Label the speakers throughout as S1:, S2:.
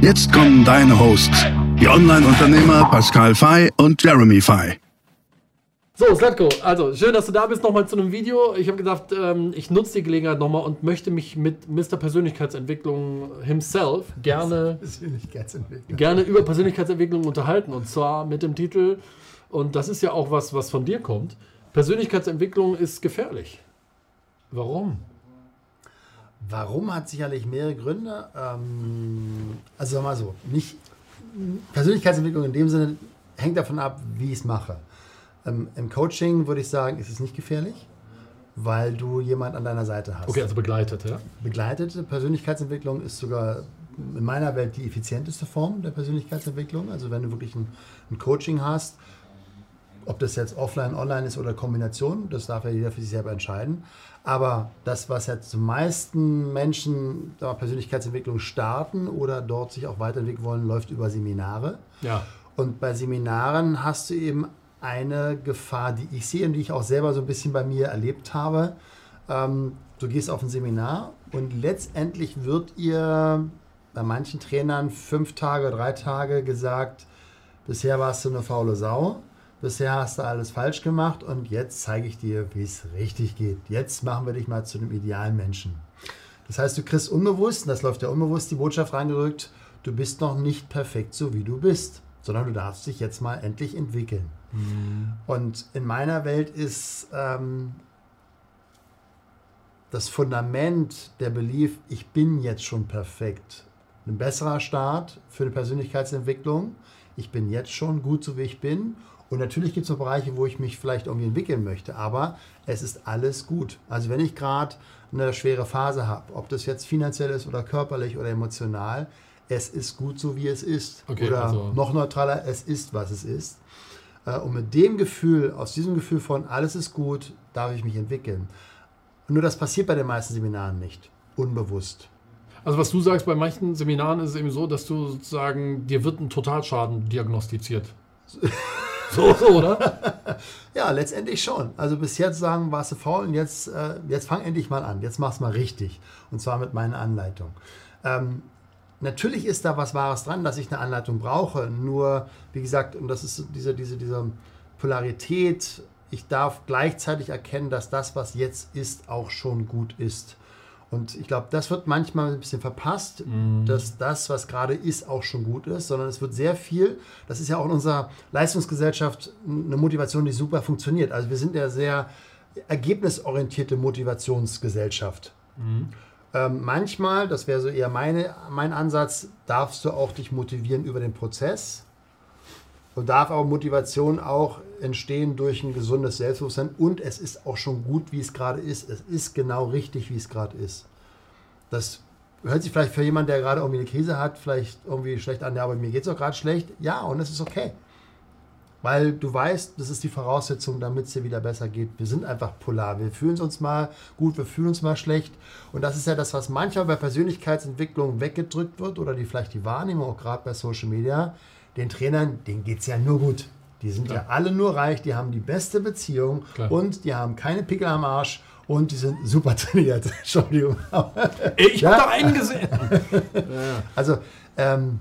S1: Jetzt kommen deine Hosts, die Online-Unternehmer Pascal Fay und Jeremy Fay.
S2: So, Slatko, also schön, dass du da bist, nochmal zu einem Video. Ich habe gedacht, ähm, ich nutze die Gelegenheit nochmal und möchte mich mit Mr. Persönlichkeitsentwicklung himself gerne, gerne über Persönlichkeitsentwicklung unterhalten. Und zwar mit dem Titel, und das ist ja auch was, was von dir kommt, Persönlichkeitsentwicklung ist gefährlich. Warum?
S3: Warum hat sicherlich mehrere Gründe. Ähm, also sag mal so, nicht Persönlichkeitsentwicklung in dem Sinne hängt davon ab, wie ich es mache. Ähm, Im Coaching würde ich sagen, ist es nicht gefährlich, weil du jemand an deiner Seite hast.
S2: Okay, also begleitet, ja?
S3: Begleitete Persönlichkeitsentwicklung ist sogar in meiner Welt die effizienteste Form der Persönlichkeitsentwicklung. Also wenn du wirklich ein, ein Coaching hast, ob das jetzt offline, online ist oder Kombination, das darf ja jeder für sich selber entscheiden. Aber das, was jetzt die meisten Menschen da Persönlichkeitsentwicklung starten oder dort sich auch weiterentwickeln wollen, läuft über Seminare.
S2: Ja.
S3: Und bei Seminaren hast du eben eine Gefahr, die ich sehe und die ich auch selber so ein bisschen bei mir erlebt habe. Ähm, du gehst auf ein Seminar und letztendlich wird ihr bei manchen Trainern fünf Tage, drei Tage gesagt, bisher warst du eine faule Sau bisher hast du alles falsch gemacht und jetzt zeige ich dir, wie es richtig geht. Jetzt machen wir dich mal zu einem idealen Menschen. Das heißt, du kriegst unbewusst, und das läuft ja unbewusst, die Botschaft reingedrückt, du bist noch nicht perfekt so, wie du bist, sondern du darfst dich jetzt mal endlich entwickeln. Mhm. Und in meiner Welt ist ähm, das Fundament der Belief, ich bin jetzt schon perfekt, ein besserer Start für eine Persönlichkeitsentwicklung. Ich bin jetzt schon gut so, wie ich bin und natürlich gibt es noch Bereiche, wo ich mich vielleicht irgendwie entwickeln möchte, aber es ist alles gut. Also wenn ich gerade eine schwere Phase habe, ob das jetzt finanziell ist oder körperlich oder emotional, es ist gut so, wie es ist.
S2: Okay,
S3: oder
S2: also
S3: noch neutraler, es ist, was es ist. Äh, und mit dem Gefühl, aus diesem Gefühl von alles ist gut, darf ich mich entwickeln. nur das passiert bei den meisten Seminaren nicht. Unbewusst.
S2: Also was du sagst, bei manchen Seminaren ist es eben so, dass du sozusagen, dir wird ein Totalschaden diagnostiziert.
S3: So, so, oder? ja, letztendlich schon. Also bis jetzt sagen, warst du faul und jetzt, äh, jetzt fang endlich mal an. Jetzt mach's mal richtig. Und zwar mit meiner Anleitung. Ähm, natürlich ist da was Wahres dran, dass ich eine Anleitung brauche. Nur, wie gesagt, und das ist diese, diese, diese Polarität, ich darf gleichzeitig erkennen, dass das, was jetzt ist, auch schon gut ist. Und ich glaube, das wird manchmal ein bisschen verpasst, mhm. dass das, was gerade ist, auch schon gut ist, sondern es wird sehr viel, das ist ja auch in unserer Leistungsgesellschaft eine Motivation, die super funktioniert. Also wir sind ja sehr ergebnisorientierte Motivationsgesellschaft. Mhm. Ähm, manchmal, das wäre so eher meine, mein Ansatz, darfst du auch dich motivieren über den Prozess und darf aber Motivation auch entstehen durch ein gesundes Selbstbewusstsein und es ist auch schon gut, wie es gerade ist. Es ist genau richtig, wie es gerade ist. Das hört sich vielleicht für jemanden, der gerade irgendwie eine Krise hat, vielleicht irgendwie schlecht an, ja, aber mir geht es auch gerade schlecht. Ja, und es ist okay. Weil du weißt, das ist die Voraussetzung, damit es dir wieder besser geht. Wir sind einfach polar. Wir fühlen uns mal gut, wir fühlen uns mal schlecht. Und das ist ja das, was manchmal bei Persönlichkeitsentwicklung weggedrückt wird oder die vielleicht die Wahrnehmung, auch gerade bei Social Media. Den Trainern, denen geht es ja nur gut. Die sind Klar. ja alle nur reich, die haben die beste Beziehung Klar. und die haben keine Pickel am Arsch und die sind super trainiert. Entschuldigung.
S2: Ich ja? habe da einen gesehen.
S3: Also, ähm,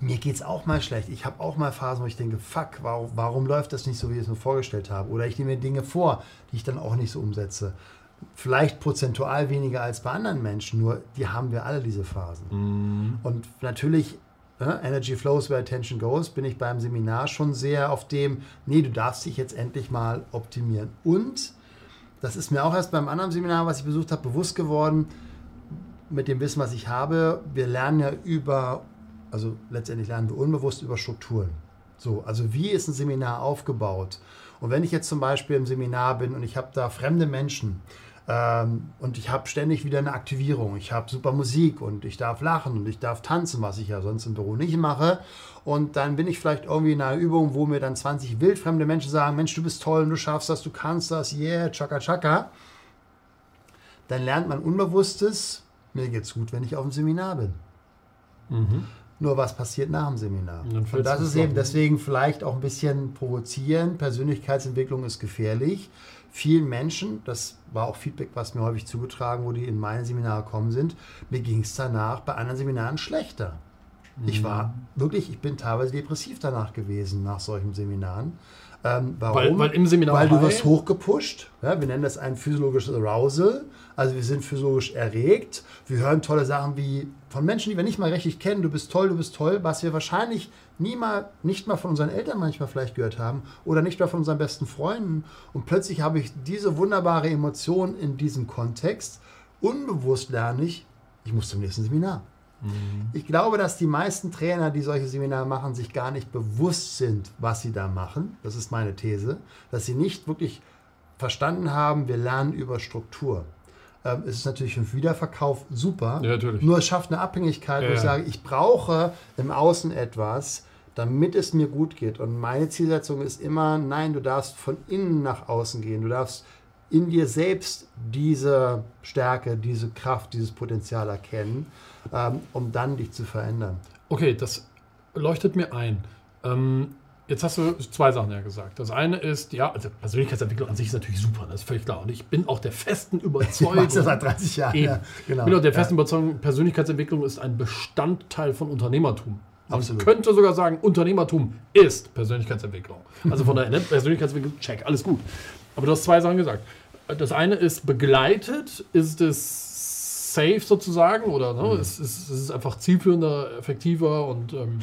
S3: mir geht es auch mal schlecht. Ich habe auch mal Phasen, wo ich denke, fuck, warum, warum läuft das nicht so, wie ich es mir vorgestellt habe? Oder ich nehme mir Dinge vor, die ich dann auch nicht so umsetze. Vielleicht prozentual weniger als bei anderen Menschen, nur die haben wir alle diese Phasen. Mm. Und natürlich Energy Flows where Attention Goes, bin ich beim Seminar schon sehr auf dem, nee, du darfst dich jetzt endlich mal optimieren. Und das ist mir auch erst beim anderen Seminar, was ich besucht habe, bewusst geworden, mit dem Wissen, was ich habe. Wir lernen ja über, also letztendlich lernen wir unbewusst über Strukturen. So, also wie ist ein Seminar aufgebaut? Und wenn ich jetzt zum Beispiel im Seminar bin und ich habe da fremde Menschen, und ich habe ständig wieder eine Aktivierung. Ich habe super Musik und ich darf lachen und ich darf tanzen, was ich ja sonst im Büro nicht mache. Und dann bin ich vielleicht irgendwie in einer Übung, wo mir dann 20 wildfremde Menschen sagen, Mensch, du bist toll, du schaffst das, du kannst das, yeah, chaka chaka. Dann lernt man Unbewusstes, mir geht's gut, wenn ich auf dem Seminar bin. Mhm. Nur was passiert nach dem Seminar? Und, und das ist eben deswegen vielleicht auch ein bisschen provozieren. Persönlichkeitsentwicklung ist gefährlich. Vielen Menschen, das war auch Feedback, was mir häufig zugetragen wurde, die in meine Seminare gekommen sind, mir ging es danach bei anderen Seminaren schlechter. Mhm. Ich war wirklich, ich bin teilweise depressiv danach gewesen nach solchen Seminaren. Ähm, warum?
S2: Weil, weil, im Seminar
S3: Weil du wirst hochgepusht. Ja, wir nennen das ein physiologisches Arousal. Also wir sind physiologisch erregt. Wir hören tolle Sachen wie von Menschen, die wir nicht mal richtig kennen. Du bist toll, du bist toll. Was wir wahrscheinlich nie mal, nicht mal von unseren Eltern manchmal vielleicht gehört haben oder nicht mal von unseren besten Freunden. Und plötzlich habe ich diese wunderbare Emotion in diesem Kontext. Unbewusst lerne ich, ich muss zum nächsten Seminar. Mhm. Ich glaube, dass die meisten Trainer, die solche Seminare machen, sich gar nicht bewusst sind, was sie da machen. Das ist meine These. Dass sie nicht wirklich verstanden haben, wir lernen über Struktur. Ähm, es ist natürlich für den Wiederverkauf super. Ja, nur es schafft eine Abhängigkeit, ja, wo ich sage, ich brauche im Außen etwas, damit es mir gut geht. Und meine Zielsetzung ist immer, nein, du darfst von innen nach außen gehen. Du darfst in dir selbst diese Stärke, diese Kraft, dieses Potenzial erkennen ähm, um dann dich zu verändern.
S2: Okay, das leuchtet mir ein. Ähm, jetzt hast du zwei Sachen ja gesagt. Das eine ist, ja, also Persönlichkeitsentwicklung an sich ist natürlich super, das ist völlig klar. Und ich bin auch der festen Überzeugung.
S3: Ich seit 30 Jahren.
S2: Ja, genau. Ich bin auch der festen ja. Überzeugung, Persönlichkeitsentwicklung ist ein Bestandteil von Unternehmertum. Man Absolut. könnte sogar sagen, Unternehmertum ist Persönlichkeitsentwicklung. Also von daher, ne, Persönlichkeitsentwicklung, check, alles gut. Aber du hast zwei Sachen gesagt. Das eine ist begleitet, ist es safe sozusagen oder ne? Mhm. es, ist, es ist einfach zielführender, effektiver und ähm,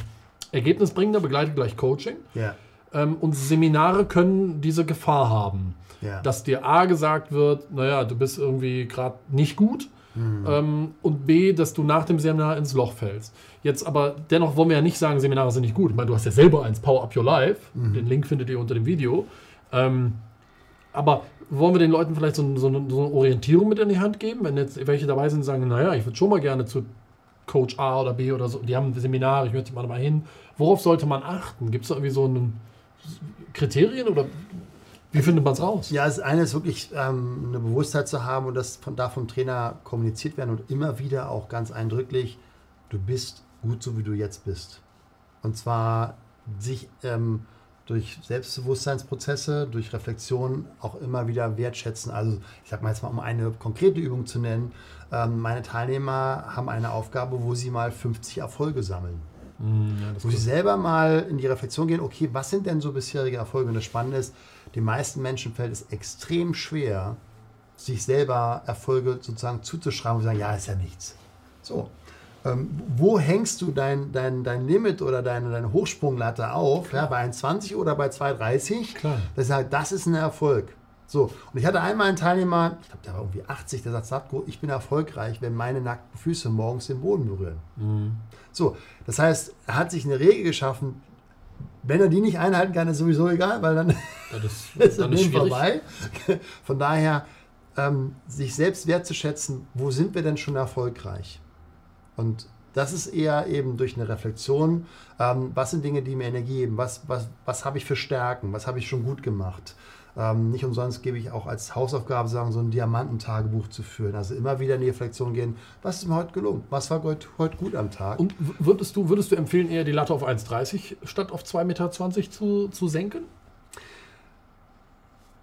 S2: ergebnisbringender, begleitet gleich Coaching.
S3: Ja.
S2: Ähm, und Seminare können diese Gefahr haben, ja. dass dir A gesagt wird, naja, du bist irgendwie gerade nicht gut. Mhm. Ähm, und B, dass du nach dem Seminar ins Loch fällst. Jetzt aber dennoch wollen wir ja nicht sagen, Seminare sind nicht gut. Ich meine, du hast ja selber eins, Power Up Your Life. Mhm. Den Link findet ihr unter dem Video. Ähm, aber wollen wir den Leuten vielleicht so, so, eine, so, eine, Orientierung mit in die Hand geben? Wenn jetzt welche dabei sind und sagen, naja, ich würde schon mal gerne zu Coach A oder B oder so, die haben Seminare, ich möchte mal mal hin. Worauf sollte man achten? Gibt es da irgendwie so ein Kriterien oder wie findet man es raus?
S3: Ja, das eine ist wirklich ähm, eine Bewusstheit zu haben und das von da vom Trainer kommuniziert werden und immer wieder auch ganz eindrücklich, du bist gut so wie du jetzt bist. Und zwar sich ähm, durch Selbstbewusstseinsprozesse, durch Reflexion auch immer wieder wertschätzen. Also ich sage mal jetzt mal, um eine konkrete Übung zu nennen, ähm, meine Teilnehmer haben eine Aufgabe, wo sie mal 50 Erfolge sammeln. Mm, ja, wo sie selber mal in die Reflexion gehen, okay, was sind denn so bisherige Erfolge? Und das Spannende ist, den meisten Menschen fällt es extrem schwer, sich selber Erfolge sozusagen zuzuschreiben und sagen, ja, ist ja nichts. So, ähm, wo hängst du dein, dein, dein Limit oder deine, deine Hochsprunglatte auf? Ja, bei 1,20 oder bei 2,30? Klar. Das ist, halt, das ist ein Erfolg. So, und ich hatte einmal einen Teilnehmer, ich glaube, der war irgendwie 80, der sagt, Satko, ich bin erfolgreich, wenn meine nackten Füße morgens den Boden berühren. Mhm. So, das heißt, er hat sich eine Regel geschaffen, wenn er die nicht einhalten kann, ist sowieso egal, weil dann, das, ist dann ist vorbei. Von daher, ähm, sich selbst wertzuschätzen, wo sind wir denn schon erfolgreich? Und das ist eher eben durch eine Reflexion, ähm, was sind Dinge, die mir Energie geben, was, was, was habe ich für Stärken, was habe ich schon gut gemacht. Ähm, nicht umsonst gebe ich auch als Hausaufgabe sagen, so ein Diamantentagebuch zu führen. Also immer wieder in die Reflexion gehen, was ist mir heute gelungen, was war heute, heute gut am Tag.
S2: Und würdest du, würdest du empfehlen, eher die Latte auf 1,30 statt auf 2,20 Meter zu, zu senken?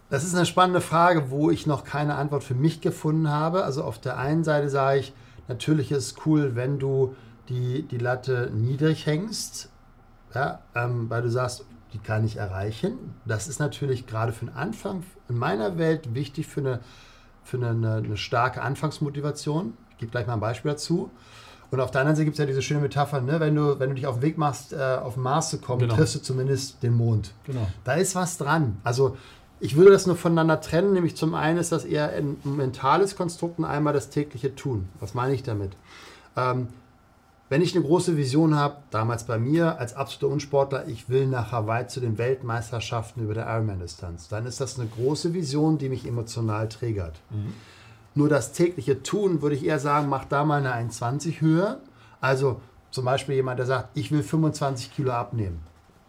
S3: Das ist eine spannende Frage, wo ich noch keine Antwort für mich gefunden habe. Also auf der einen Seite sage ich, Natürlich ist es cool, wenn du die, die Latte niedrig hängst, ja, ähm, weil du sagst, die kann ich erreichen. Das ist natürlich gerade für den Anfang in meiner Welt wichtig für eine, für eine, eine starke Anfangsmotivation. Ich gebe gleich mal ein Beispiel dazu. Und auf der anderen Seite gibt es ja diese schöne Metapher, ne? wenn, du, wenn du dich auf den Weg machst, äh, auf den Mars zu kommen, genau. triffst du zumindest den Mond. Genau. Da ist was dran. Also ich würde das nur voneinander trennen, nämlich zum einen ist das eher ein mentales Konstrukt und einmal das tägliche Tun. Was meine ich damit? Ähm, wenn ich eine große Vision habe, damals bei mir als absoluter Unsportler, ich will nach Hawaii zu den Weltmeisterschaften über der Ironman-Distanz, dann ist das eine große Vision, die mich emotional triggert. Mhm. Nur das tägliche Tun, würde ich eher sagen, macht da mal eine 1,20 höher. Also zum Beispiel jemand, der sagt, ich will 25 Kilo abnehmen.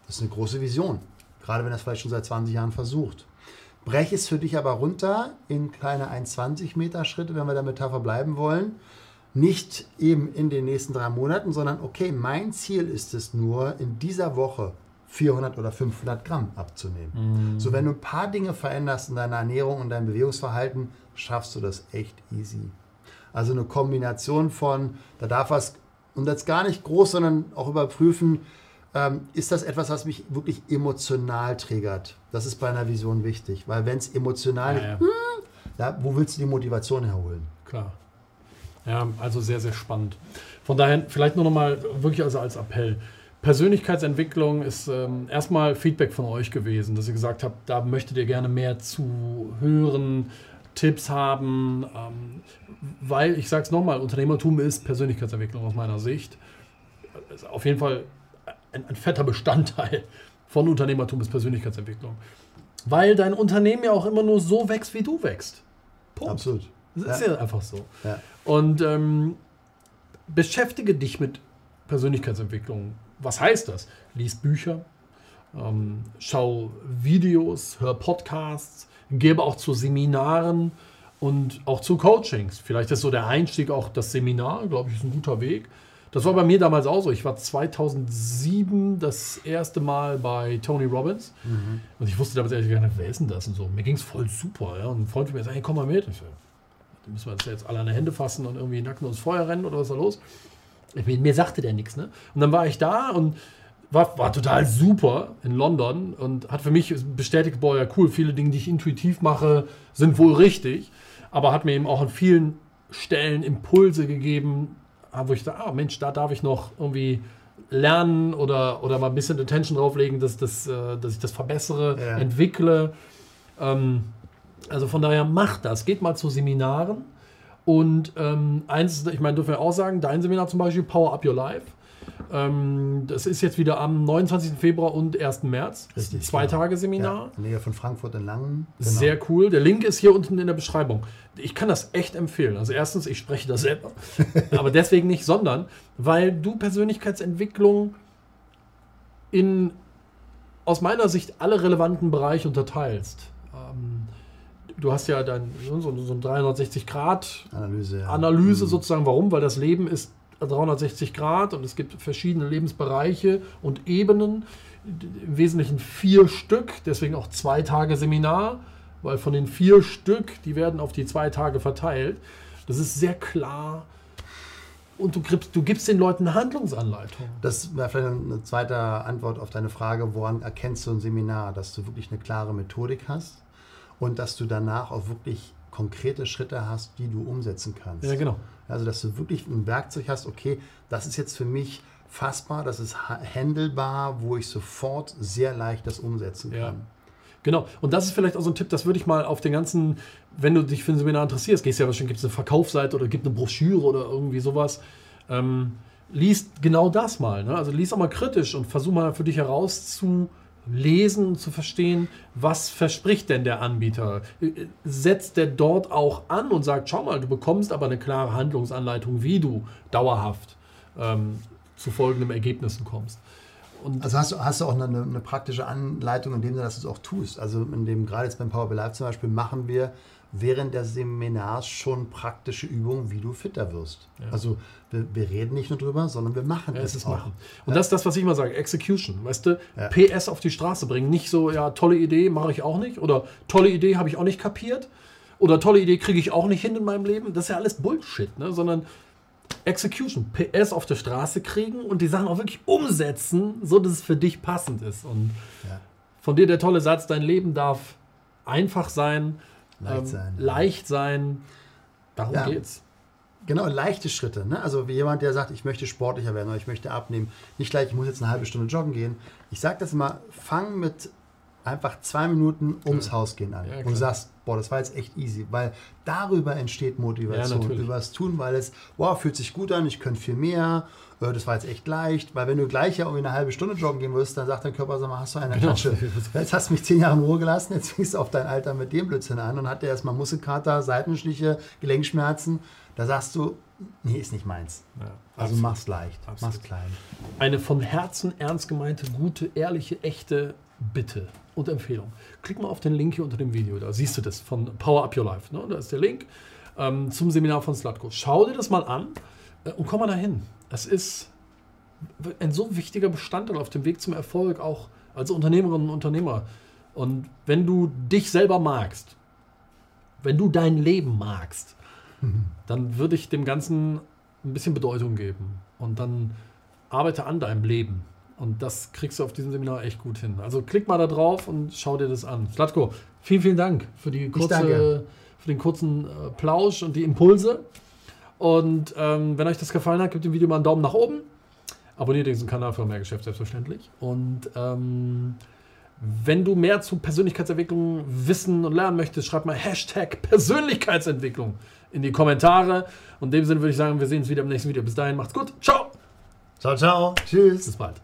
S3: Das ist eine große Vision, gerade wenn er es vielleicht schon seit 20 Jahren versucht. Breche es für dich aber runter in kleine 1,20 Meter Schritte, wenn wir der Metapher bleiben wollen. Nicht eben in den nächsten drei Monaten, sondern okay, mein Ziel ist es nur, in dieser Woche 400 oder 500 Gramm abzunehmen. Mhm. So, wenn du ein paar Dinge veränderst in deiner Ernährung und deinem Bewegungsverhalten, schaffst du das echt easy. Also eine Kombination von, da darf was, und das gar nicht groß, sondern auch überprüfen, ähm, ist das etwas, was mich wirklich emotional triggert. Das ist bei einer Vision wichtig, weil wenn es emotional, ja, ja. Hm, ja, wo willst du die Motivation herholen?
S2: Klar. Ja, also sehr, sehr spannend. Von daher vielleicht nur noch mal wirklich also als Appell. Persönlichkeitsentwicklung ist ähm, erstmal Feedback von euch gewesen, dass ihr gesagt habt, da möchtet ihr gerne mehr zu hören, Tipps haben, ähm, weil ich sage es nochmal, Unternehmertum ist Persönlichkeitsentwicklung aus meiner Sicht. Ist auf jeden Fall ein, ein fetter Bestandteil von Unternehmertum ist Persönlichkeitsentwicklung. Weil dein Unternehmen ja auch immer nur so wächst, wie du wächst.
S3: Punkt. Absolut.
S2: Das ist ja, ja einfach so. Ja. Und ähm, beschäftige dich mit Persönlichkeitsentwicklung was heißt das? Lies Bücher, ähm, schau Videos, hör Podcasts, gebe auch zu Seminaren und auch zu Coachings. Vielleicht ist so der Einstieg auch das Seminar, glaube ich, ist ein guter Weg. Das war bei mir damals auch so. Ich war 2007 das erste Mal bei Tony Robbins mhm. und ich wusste damals ehrlich gesagt wer ist denn das und so. Mir ging es voll super. Ja? Und ein Freund von mir sagt, hey, komm mal mit. Ich so, müssen wir jetzt alle an die Hände fassen und irgendwie nacken ins Feuer rennen oder was ist da los? Mir, mir sagte der nichts. Ne? Und dann war ich da und war, war total super in London und hat für mich bestätigt, boah, ja cool, viele Dinge, die ich intuitiv mache, sind wohl richtig. Aber hat mir eben auch an vielen Stellen Impulse gegeben, wo ich da, ah Mensch, da darf ich noch irgendwie lernen oder, oder mal ein bisschen Attention drauflegen, dass, dass, äh, dass ich das verbessere, ja. entwickle. Ähm, also von daher macht das. Geht mal zu Seminaren und ähm, eins, ich meine, dürfen wir auch sagen, dein Seminar zum Beispiel, Power Up Your Life. Ähm, das ist jetzt wieder am 29. Februar und 1. März. Richtig. Zwei genau. Tage Seminar.
S3: Ja, Nähe von Frankfurt in Langen.
S2: Genau. Sehr cool. Der Link ist hier unten in der Beschreibung. Ich kann das echt empfehlen. Also erstens, ich spreche das selber. aber deswegen nicht, sondern weil du Persönlichkeitsentwicklung in aus meiner Sicht alle relevanten Bereiche unterteilst. Ähm, du hast ja dann so, so ein 360-Grad-Analyse ja. Analyse mhm. sozusagen. Warum? Weil das Leben ist 360 Grad und es gibt verschiedene Lebensbereiche und Ebenen. Im Wesentlichen vier Stück, deswegen auch zwei Tage Seminar, weil von den vier Stück, die werden auf die zwei Tage verteilt. Das ist sehr klar. Und du gibst, du gibst den Leuten eine Handlungsanleitung.
S3: Das wäre vielleicht eine zweite Antwort auf deine Frage, woran erkennst du ein Seminar, dass du wirklich eine klare Methodik hast? und dass du danach auch wirklich konkrete Schritte hast, die du umsetzen kannst.
S2: Ja, genau.
S3: Also, dass du wirklich ein Werkzeug hast, okay, das ist jetzt für mich fassbar, das ist handelbar, wo ich sofort sehr leicht das umsetzen kann. Ja.
S2: Genau, und das ist vielleicht auch so ein Tipp, das würde ich mal auf den ganzen, wenn du dich für ein Seminar interessierst, gehst ja wahrscheinlich, gibt es eine Verkaufsseite oder gibt eine Broschüre oder irgendwie sowas. Ähm, liest genau das mal. Ne? Also liest auch mal kritisch und versuch mal für dich herauszufinden, lesen, zu verstehen, was verspricht denn der Anbieter? Setzt der dort auch an und sagt, schau mal, du bekommst aber eine klare Handlungsanleitung, wie du dauerhaft ähm, zu folgenden Ergebnissen kommst.
S3: Und also hast du, hast du auch eine, eine, praktische Anleitung, in dem du das auch tust. Also in dem gerade jetzt beim Power BI Live zum Beispiel machen wir während des Seminars schon praktische Übungen, wie du fitter wirst. Ja. Also wir, wir, reden nicht nur drüber, sondern wir machen ja, es, es auch. Machen.
S2: Und ja. das ist das, was ich immer sage, Execution. Weißt du, PS auf die Straße bringen. Nicht so, ja, tolle Idee, mache ich auch nicht. Oder tolle Idee, habe ich auch nicht kapiert. Oder tolle Idee kriege ich auch nicht hin in meinem Leben. Das ist ja alles Bullshit, ne? sondern Execution, PS auf der Straße kriegen und die Sachen auch wirklich umsetzen, so dass es für dich passend ist. Und von dir der tolle Satz, dein Leben darf einfach sein, Leicht ähm, sein. Leicht sein. Darum ja. geht's.
S3: Genau, leichte Schritte. Ne? Also wie jemand, der sagt, ich möchte sportlicher werden oder ich möchte abnehmen. Nicht gleich, ich muss jetzt eine halbe Stunde joggen gehen. Ich sage das immer, fang mit einfach zwei Minuten ums ja. Haus gehen an. Ja, und du sagst, boah, das war jetzt echt easy, weil darüber entsteht Motivation, ja, über das Tun, weil es, wow, fühlt sich gut an, ich könnte viel mehr, äh, das war jetzt echt leicht, weil wenn du gleich ja irgendwie eine halbe Stunde joggen gehen wirst, dann sagt dein Körper, sag mal, hast du eine genau. Tasche. Jetzt hast du mich zehn Jahre in Ruhe gelassen, jetzt fängst du auf dein Alter mit dem Blödsinn an und hat der erstmal Muskelkater, Seitenschliche, Gelenkschmerzen, da sagst du, nee, ist nicht meins. Ja, also mach's leicht, absolut. mach's klein.
S2: Eine von Herzen ernst gemeinte, gute, ehrliche, echte Bitte und Empfehlung. Klick mal auf den Link hier unter dem Video, da siehst du das von Power Up Your Life. Ne? Da ist der Link ähm, zum Seminar von Slatko. Schau dir das mal an äh, und komm mal dahin. Es ist ein so wichtiger Bestandteil auf dem Weg zum Erfolg, auch als Unternehmerinnen und Unternehmer. Und wenn du dich selber magst, wenn du dein Leben magst, mhm. dann würde ich dem Ganzen ein bisschen Bedeutung geben. Und dann arbeite an deinem Leben. Und das kriegst du auf diesem Seminar echt gut hin. Also klick mal da drauf und schau dir das an. Slatko, vielen, vielen Dank für, die kurze, für den kurzen äh, Plausch und die Impulse. Und ähm, wenn euch das gefallen hat, gebt dem Video mal einen Daumen nach oben. Abonniert diesen Kanal für mehr Geschäft, selbstverständlich. Und ähm, wenn du mehr zu Persönlichkeitsentwicklung wissen und lernen möchtest, schreib mal Hashtag Persönlichkeitsentwicklung in die Kommentare. Und in dem Sinne würde ich sagen, wir sehen uns wieder im nächsten Video. Bis dahin, macht's gut. Ciao.
S3: Ciao, ciao. Tschüss.
S2: Bis bald.